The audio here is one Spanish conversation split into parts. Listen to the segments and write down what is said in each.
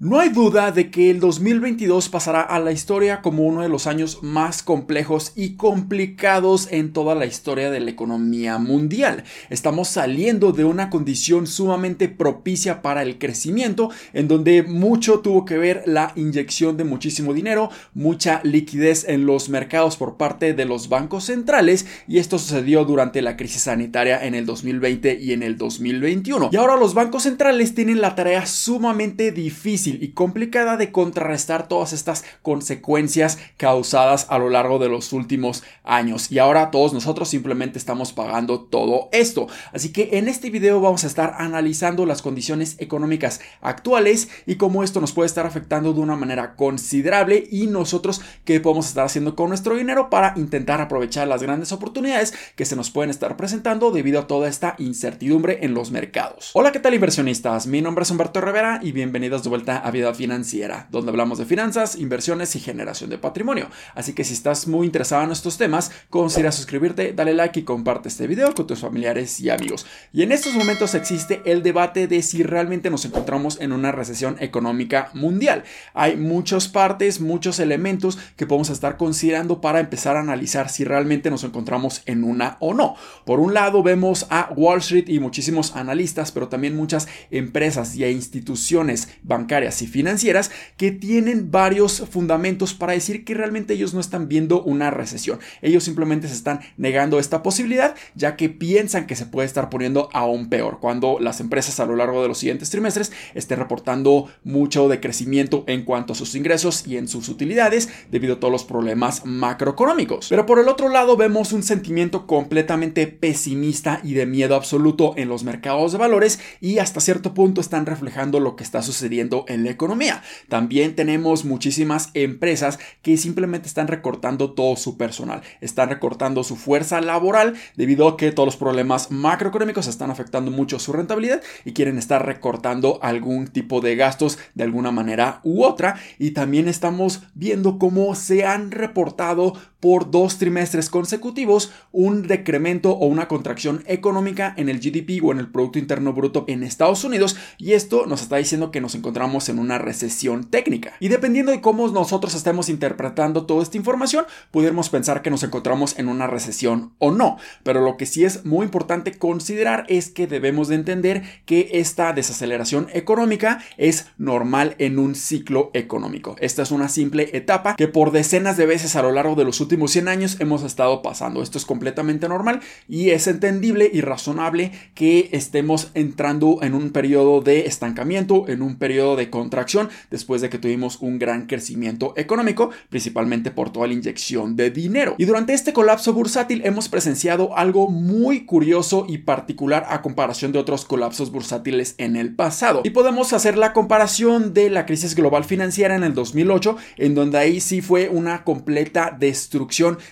No hay duda de que el 2022 pasará a la historia como uno de los años más complejos y complicados en toda la historia de la economía mundial. Estamos saliendo de una condición sumamente propicia para el crecimiento, en donde mucho tuvo que ver la inyección de muchísimo dinero, mucha liquidez en los mercados por parte de los bancos centrales, y esto sucedió durante la crisis sanitaria en el 2020 y en el 2021. Y ahora los bancos centrales tienen la tarea sumamente difícil y complicada de contrarrestar todas estas consecuencias causadas a lo largo de los últimos años. Y ahora todos nosotros simplemente estamos pagando todo esto. Así que en este video vamos a estar analizando las condiciones económicas actuales y cómo esto nos puede estar afectando de una manera considerable y nosotros qué podemos estar haciendo con nuestro dinero para intentar aprovechar las grandes oportunidades que se nos pueden estar presentando debido a toda esta incertidumbre en los mercados. Hola, ¿qué tal inversionistas? Mi nombre es Humberto Rivera y bienvenidos de vuelta a Vida Financiera, donde hablamos de finanzas, inversiones y generación de patrimonio. Así que si estás muy interesado en estos temas, considera suscribirte, dale like y comparte este video con tus familiares y amigos. Y en estos momentos existe el debate de si realmente nos encontramos en una recesión económica mundial. Hay muchas partes, muchos elementos que podemos estar considerando para empezar a analizar si realmente nos encontramos en una o no. Por un lado vemos a Wall Street y muchísimos analistas, pero también muchas empresas y instituciones bancarias y financieras que tienen varios fundamentos para decir que realmente ellos no están viendo una recesión. Ellos simplemente se están negando esta posibilidad ya que piensan que se puede estar poniendo aún peor cuando las empresas a lo largo de los siguientes trimestres estén reportando mucho decrecimiento en cuanto a sus ingresos y en sus utilidades debido a todos los problemas macroeconómicos. Pero por el otro lado vemos un sentimiento completamente pesimista y de miedo absoluto en los mercados de valores y hasta cierto punto están reflejando lo que está sucediendo en la economía. También tenemos muchísimas empresas que simplemente están recortando todo su personal, están recortando su fuerza laboral debido a que todos los problemas macroeconómicos están afectando mucho su rentabilidad y quieren estar recortando algún tipo de gastos de alguna manera u otra. Y también estamos viendo cómo se han reportado por dos trimestres consecutivos un decremento o una contracción económica en el GDP o en el Producto Interno Bruto en Estados Unidos y esto nos está diciendo que nos encontramos en una recesión técnica. Y dependiendo de cómo nosotros estemos interpretando toda esta información, pudiéramos pensar que nos encontramos en una recesión o no. Pero lo que sí es muy importante considerar es que debemos de entender que esta desaceleración económica es normal en un ciclo económico. Esta es una simple etapa que por decenas de veces a lo largo de los últimos 100 años hemos estado pasando. Esto es completamente normal y es entendible y razonable que estemos entrando en un periodo de estancamiento, en un periodo de contracción después de que tuvimos un gran crecimiento económico, principalmente por toda la inyección de dinero. Y durante este colapso bursátil hemos presenciado algo muy curioso y particular a comparación de otros colapsos bursátiles en el pasado. Y podemos hacer la comparación de la crisis global financiera en el 2008, en donde ahí sí fue una completa destrucción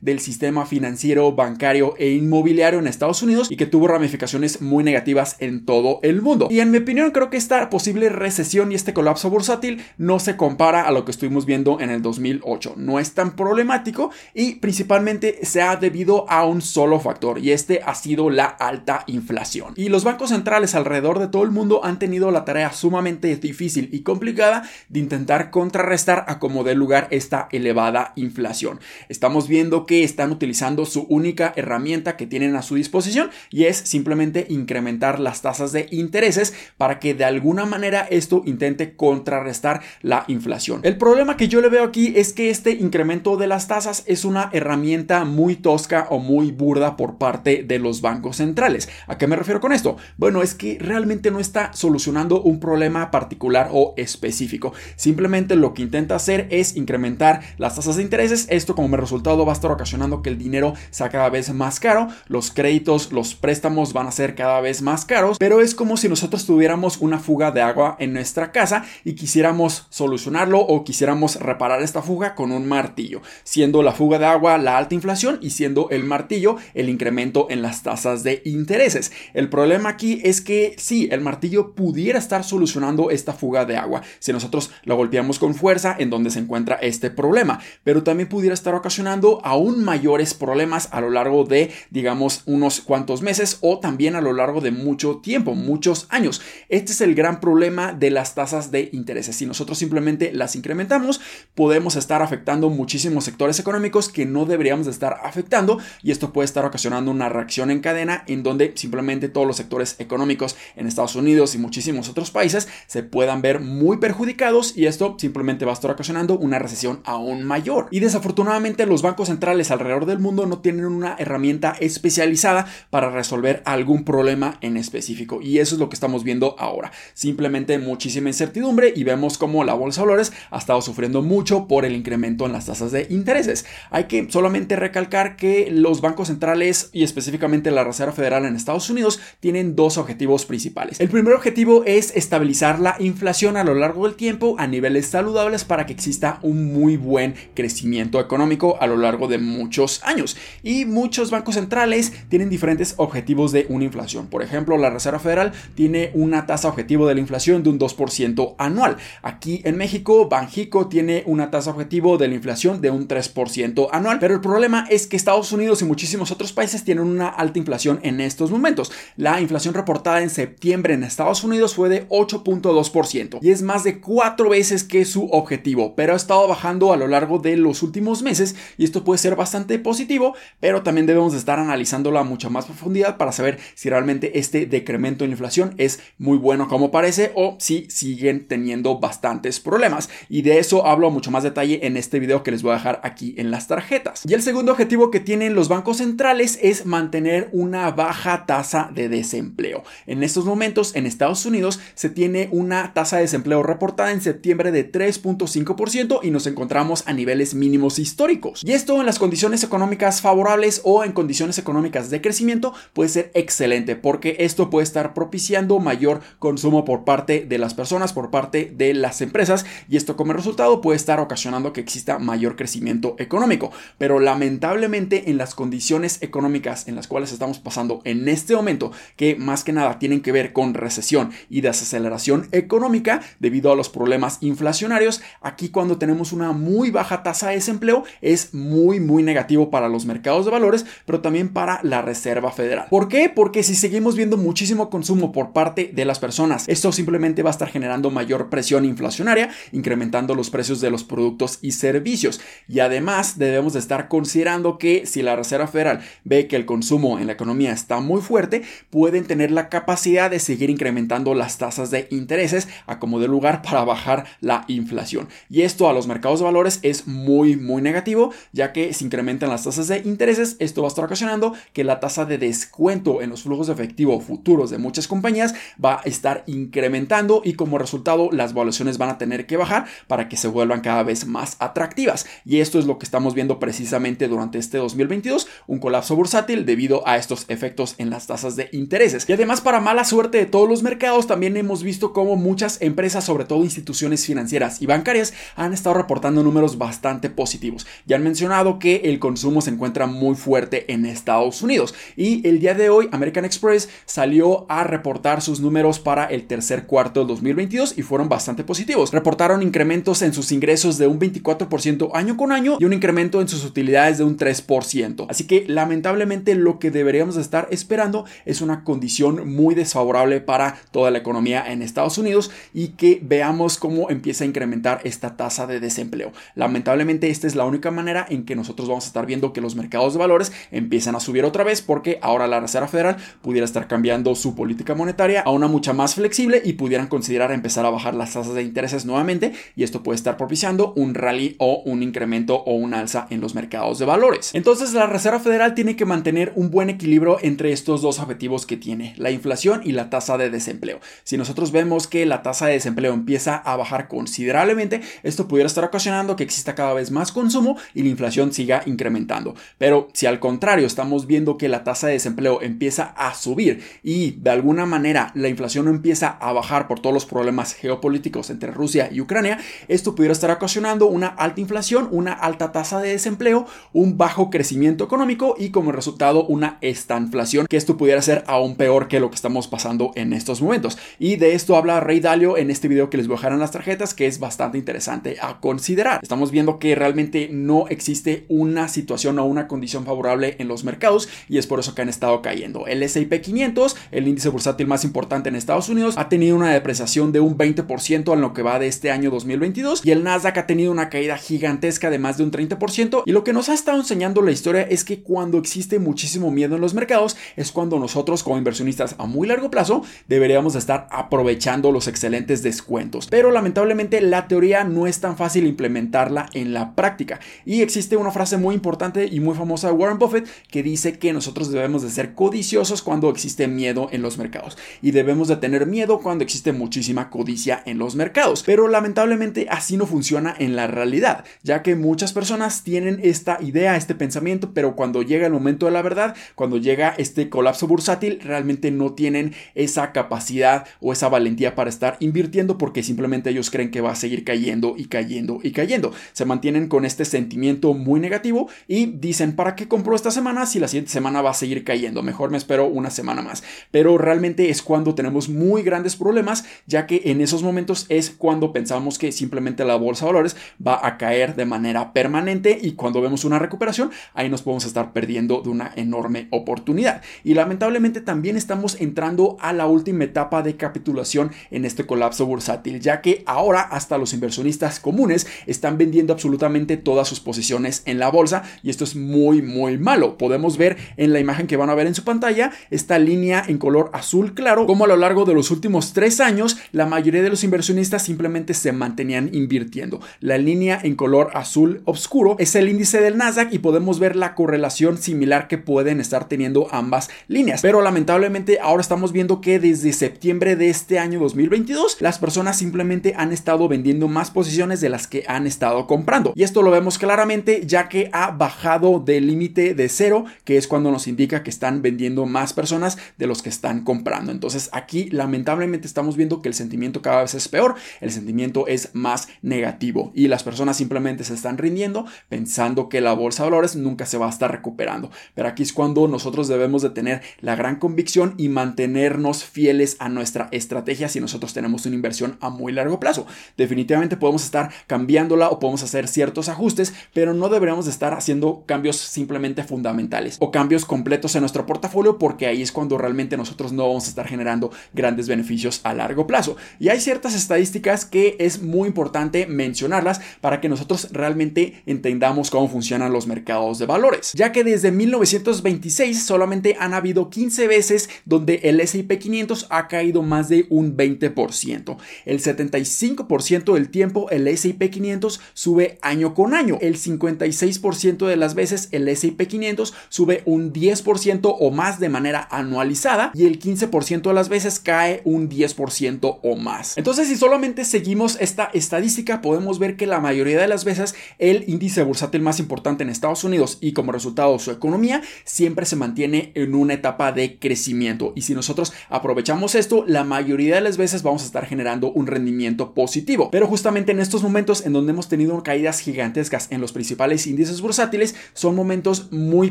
del sistema financiero, bancario e inmobiliario en Estados Unidos y que tuvo ramificaciones muy negativas en todo el mundo. Y en mi opinión creo que esta posible recesión y este colapso bursátil no se compara a lo que estuvimos viendo en el 2008. No es tan problemático y principalmente se ha debido a un solo factor y este ha sido la alta inflación. Y los bancos centrales alrededor de todo el mundo han tenido la tarea sumamente difícil y complicada de intentar contrarrestar a como dé lugar esta elevada inflación. Estamos viendo que están utilizando su única herramienta que tienen a su disposición y es simplemente incrementar las tasas de intereses para que de alguna manera esto intente contrarrestar la inflación. El problema que yo le veo aquí es que este incremento de las tasas es una herramienta muy tosca o muy burda por parte de los bancos centrales. ¿A qué me refiero con esto? Bueno, es que realmente no está solucionando un problema particular o específico. Simplemente lo que intenta hacer es incrementar las tasas de intereses. Esto como resultado va a estar ocasionando que el dinero sea cada vez más caro, los créditos, los préstamos van a ser cada vez más caros, pero es como si nosotros tuviéramos una fuga de agua en nuestra casa y quisiéramos solucionarlo o quisiéramos reparar esta fuga con un martillo, siendo la fuga de agua la alta inflación y siendo el martillo el incremento en las tasas de intereses. El problema aquí es que sí, el martillo pudiera estar solucionando esta fuga de agua si nosotros lo golpeamos con fuerza en donde se encuentra este problema, pero también pudiera estar ocasionando aún mayores problemas a lo largo de, digamos, unos cuantos meses o también a lo largo de mucho tiempo, muchos años. Este es el gran problema de las tasas de intereses. Si nosotros simplemente las incrementamos, podemos estar afectando muchísimos sectores económicos que no deberíamos de estar afectando y esto puede estar ocasionando una reacción en cadena en donde simplemente todos los sectores económicos en Estados Unidos y muchísimos otros países se puedan ver muy perjudicados y esto simplemente va a estar ocasionando una recesión aún mayor. Y desafortunadamente los bancos centrales alrededor del mundo no tienen una herramienta especializada para resolver algún problema en específico y eso es lo que estamos viendo ahora. Simplemente muchísima incertidumbre y vemos cómo la bolsa de valores ha estado sufriendo mucho por el incremento en las tasas de intereses. Hay que solamente recalcar que los bancos centrales y específicamente la Reserva Federal en Estados Unidos tienen dos objetivos principales. El primer objetivo es estabilizar la inflación a lo largo del tiempo a niveles saludables para que exista un muy buen crecimiento económico lo largo de muchos años. Y muchos bancos centrales tienen diferentes objetivos de una inflación. Por ejemplo, la Reserva Federal tiene una tasa objetivo de la inflación de un 2% anual. Aquí en México, Banjico tiene una tasa objetivo de la inflación de un 3% anual. Pero el problema es que Estados Unidos y muchísimos otros países tienen una alta inflación en estos momentos. La inflación reportada en septiembre en Estados Unidos fue de 8.2% y es más de cuatro veces que su objetivo, pero ha estado bajando a lo largo de los últimos meses y esto puede ser bastante positivo, pero también debemos de estar analizándolo a mucha más profundidad para saber si realmente este decremento en inflación es muy bueno como parece o si siguen teniendo bastantes problemas. Y de eso hablo a mucho más detalle en este video que les voy a dejar aquí en las tarjetas. Y el segundo objetivo que tienen los bancos centrales es mantener una baja tasa de desempleo. En estos momentos en Estados Unidos se tiene una tasa de desempleo reportada en septiembre de 3.5% y nos encontramos a niveles mínimos históricos. Y esto en las condiciones económicas favorables o en condiciones económicas de crecimiento puede ser excelente porque esto puede estar propiciando mayor consumo por parte de las personas, por parte de las empresas y esto como resultado puede estar ocasionando que exista mayor crecimiento económico. Pero lamentablemente en las condiciones económicas en las cuales estamos pasando en este momento, que más que nada tienen que ver con recesión y desaceleración económica debido a los problemas inflacionarios, aquí cuando tenemos una muy baja tasa de desempleo es muy muy negativo para los mercados de valores, pero también para la Reserva Federal. ¿Por qué? Porque si seguimos viendo muchísimo consumo por parte de las personas, esto simplemente va a estar generando mayor presión inflacionaria, incrementando los precios de los productos y servicios. Y además debemos de estar considerando que si la Reserva Federal ve que el consumo en la economía está muy fuerte, pueden tener la capacidad de seguir incrementando las tasas de intereses a como de lugar para bajar la inflación. Y esto a los mercados de valores es muy muy negativo, ya que si incrementan las tasas de intereses, esto va a estar ocasionando que la tasa de descuento en los flujos de efectivo futuros de muchas compañías va a estar incrementando y como resultado las valuaciones van a tener que bajar para que se vuelvan cada vez más atractivas. Y esto es lo que estamos viendo precisamente durante este 2022, un colapso bursátil debido a estos efectos en las tasas de intereses. Y además para mala suerte de todos los mercados, también hemos visto cómo muchas empresas, sobre todo instituciones financieras y bancarias, han estado reportando números bastante positivos. Ya mencionado que el consumo se encuentra muy fuerte en Estados Unidos y el día de hoy American Express salió a reportar sus números para el tercer cuarto del 2022 y fueron bastante positivos. Reportaron incrementos en sus ingresos de un 24% año con año y un incremento en sus utilidades de un 3%. Así que lamentablemente lo que deberíamos estar esperando es una condición muy desfavorable para toda la economía en Estados Unidos y que veamos cómo empieza a incrementar esta tasa de desempleo. Lamentablemente esta es la única manera en que nosotros vamos a estar viendo que los mercados de valores empiezan a subir otra vez porque ahora la Reserva Federal pudiera estar cambiando su política monetaria a una mucha más flexible y pudieran considerar empezar a bajar las tasas de intereses nuevamente y esto puede estar propiciando un rally o un incremento o un alza en los mercados de valores. Entonces la Reserva Federal tiene que mantener un buen equilibrio entre estos dos objetivos que tiene, la inflación y la tasa de desempleo. Si nosotros vemos que la tasa de desempleo empieza a bajar considerablemente, esto pudiera estar ocasionando que exista cada vez más consumo y la inflación siga incrementando. Pero si al contrario estamos viendo que la tasa de desempleo empieza a subir y de alguna manera la inflación no empieza a bajar por todos los problemas geopolíticos entre Rusia y Ucrania, esto pudiera estar ocasionando una alta inflación, una alta tasa de desempleo, un bajo crecimiento económico y como resultado una estanflación, que esto pudiera ser aún peor que lo que estamos pasando en estos momentos. Y de esto habla Rey Dalio en este video que les voy a dejar en las tarjetas, que es bastante interesante a considerar. Estamos viendo que realmente no existe existe una situación o una condición favorable en los mercados y es por eso que han estado cayendo. El S&P 500, el índice bursátil más importante en Estados Unidos, ha tenido una depreciación de un 20% en lo que va de este año 2022 y el Nasdaq ha tenido una caída gigantesca de más de un 30% y lo que nos ha estado enseñando la historia es que cuando existe muchísimo miedo en los mercados es cuando nosotros como inversionistas a muy largo plazo deberíamos estar aprovechando los excelentes descuentos. Pero lamentablemente la teoría no es tan fácil implementarla en la práctica y existe una frase muy importante y muy famosa de Warren Buffett que dice que nosotros debemos de ser codiciosos cuando existe miedo en los mercados y debemos de tener miedo cuando existe muchísima codicia en los mercados. Pero lamentablemente así no funciona en la realidad, ya que muchas personas tienen esta idea, este pensamiento, pero cuando llega el momento de la verdad, cuando llega este colapso bursátil, realmente no tienen esa capacidad o esa valentía para estar invirtiendo porque simplemente ellos creen que va a seguir cayendo y cayendo y cayendo. Se mantienen con este sentimiento muy negativo y dicen, ¿para qué compro esta semana si la siguiente semana va a seguir cayendo? Mejor me espero una semana más. Pero realmente es cuando tenemos muy grandes problemas, ya que en esos momentos es cuando pensamos que simplemente la bolsa de valores va a caer de manera permanente y cuando vemos una recuperación, ahí nos podemos estar perdiendo de una enorme oportunidad. Y lamentablemente también estamos entrando a la última etapa de capitulación en este colapso bursátil, ya que ahora hasta los inversionistas comunes están vendiendo absolutamente todas sus posiciones en la bolsa y esto es muy muy malo. Podemos ver en la imagen que van a ver en su pantalla esta línea en color azul claro como a lo largo de los últimos tres años la mayoría de los inversionistas simplemente se mantenían invirtiendo. La línea en color azul oscuro es el índice del Nasdaq y podemos ver la correlación similar que pueden estar teniendo ambas líneas. Pero lamentablemente ahora estamos viendo que desde septiembre de este año 2022 las personas simplemente han estado vendiendo más posiciones de las que han estado comprando. Y esto lo vemos claramente ya que ha bajado del límite de cero, que es cuando nos indica que están vendiendo más personas de los que están comprando. Entonces aquí lamentablemente estamos viendo que el sentimiento cada vez es peor, el sentimiento es más negativo y las personas simplemente se están rindiendo pensando que la bolsa de valores nunca se va a estar recuperando. Pero aquí es cuando nosotros debemos de tener la gran convicción y mantenernos fieles a nuestra estrategia si nosotros tenemos una inversión a muy largo plazo. Definitivamente podemos estar cambiándola o podemos hacer ciertos ajustes, pero no deberíamos de estar haciendo cambios simplemente fundamentales o cambios completos en nuestro portafolio porque ahí es cuando realmente nosotros no vamos a estar generando grandes beneficios a largo plazo. Y hay ciertas estadísticas que es muy importante mencionarlas para que nosotros realmente entendamos cómo funcionan los mercados de valores, ya que desde 1926 solamente han habido 15 veces donde el S&P 500 ha caído más de un 20%. El 75% del tiempo el S&P 500 sube año con año. El 56% de las veces el S&P 500 sube un 10% o más de manera anualizada y el 15% de las veces cae un 10% o más. Entonces, si solamente seguimos esta estadística, podemos ver que la mayoría de las veces el índice bursátil más importante en Estados Unidos y como resultado su economía siempre se mantiene en una etapa de crecimiento. Y si nosotros aprovechamos esto, la mayoría de las veces vamos a estar generando un rendimiento positivo. Pero justamente en estos momentos en donde hemos tenido caídas gigantescas en los principales índices bursátiles, son momentos muy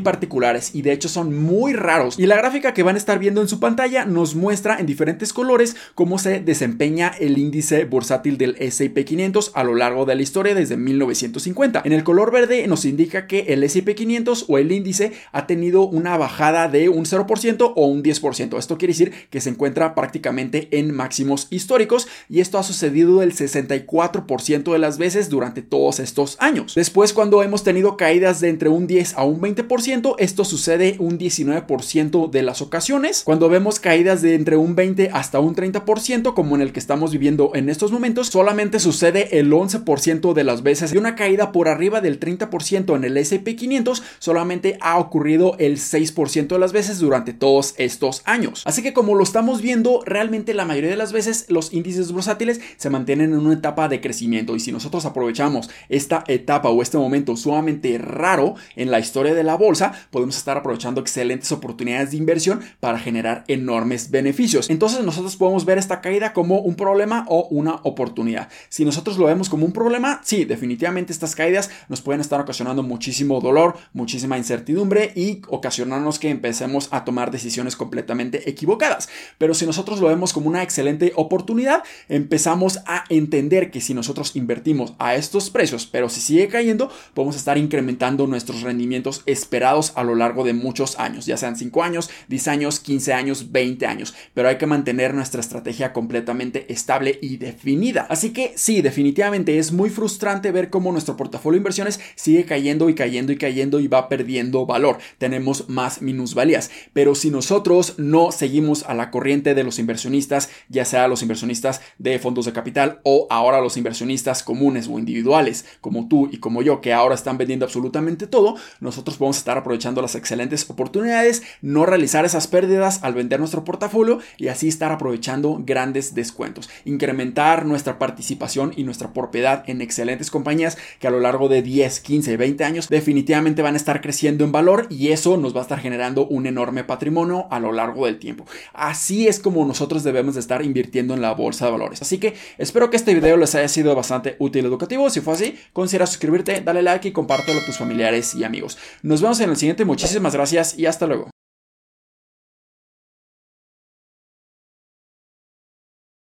particulares y de hecho son muy raros. Y la gráfica que van a estar viendo en su pantalla nos muestra en diferentes colores cómo se desempeña el índice bursátil del S&P 500 a lo largo de la historia desde 1950. En el color verde nos indica que el S&P 500 o el índice ha tenido una bajada de un 0% o un 10%. Esto quiere decir que se encuentra prácticamente en máximos históricos y esto ha sucedido el 64% de las veces durante todos estos años. Después cuando hemos tenido caídas de entre un 10 a un 20%, esto sucede un 19% de las ocasiones. Cuando vemos caídas de entre un 20 hasta un 30% como en el que estamos viviendo en estos momentos, solamente sucede el 11% de las veces. De una caída por arriba del 30% en el S&P 500, solamente ha ocurrido el 6% de las veces durante todos estos años. Así que como lo estamos viendo, realmente la mayoría de las veces los índices bursátiles se mantienen en una etapa de crecimiento y si nosotros aprovechamos esta etapa o este momento sumamente raro en la historia de la bolsa, podemos estar aprovechando excelentes oportunidades de inversión para generar enormes beneficios. Entonces nosotros podemos ver esta caída como un problema o una oportunidad. Si nosotros lo vemos como un problema, sí, definitivamente estas caídas nos pueden estar ocasionando muchísimo dolor, muchísima incertidumbre y ocasionarnos que empecemos a tomar decisiones completamente equivocadas. Pero si nosotros lo vemos como una excelente oportunidad, empezamos a entender que si nosotros invertimos a estos precios, pero si sigue cayendo, podemos estar incrementando nuestros rendimientos esperados a lo largo de muchos años, ya sean 5 años, 10 años, 15 años, 20 años, pero hay que mantener nuestra estrategia completamente estable y definida. Así que sí, definitivamente es muy frustrante ver cómo nuestro portafolio de inversiones sigue cayendo y cayendo y cayendo y va perdiendo valor. Tenemos más minusvalías, pero si nosotros no seguimos a la corriente de los inversionistas, ya sea los inversionistas de fondos de capital o ahora los inversionistas comunes o individuales como tú y como yo que ahora están vendiendo absolutamente todo, nosotros podemos estar aprovechando las excelentes oportunidades, no realizar esas pérdidas al vender nuestro portafolio y así estar aprovechando grandes descuentos, incrementar nuestra participación y nuestra propiedad en excelentes compañías que a lo largo de 10, 15, 20 años definitivamente van a estar creciendo en valor y eso nos va a estar generando un enorme patrimonio a lo largo del tiempo. Así es como nosotros debemos de estar invirtiendo en la bolsa de valores. Así que espero que este video les haya sido bastante útil y educativo. Si fue así, considera suscribirte, dale like y compártelo a tus familiares y amigos. Nos vemos en el siguiente. Muchísimas gracias y hasta luego.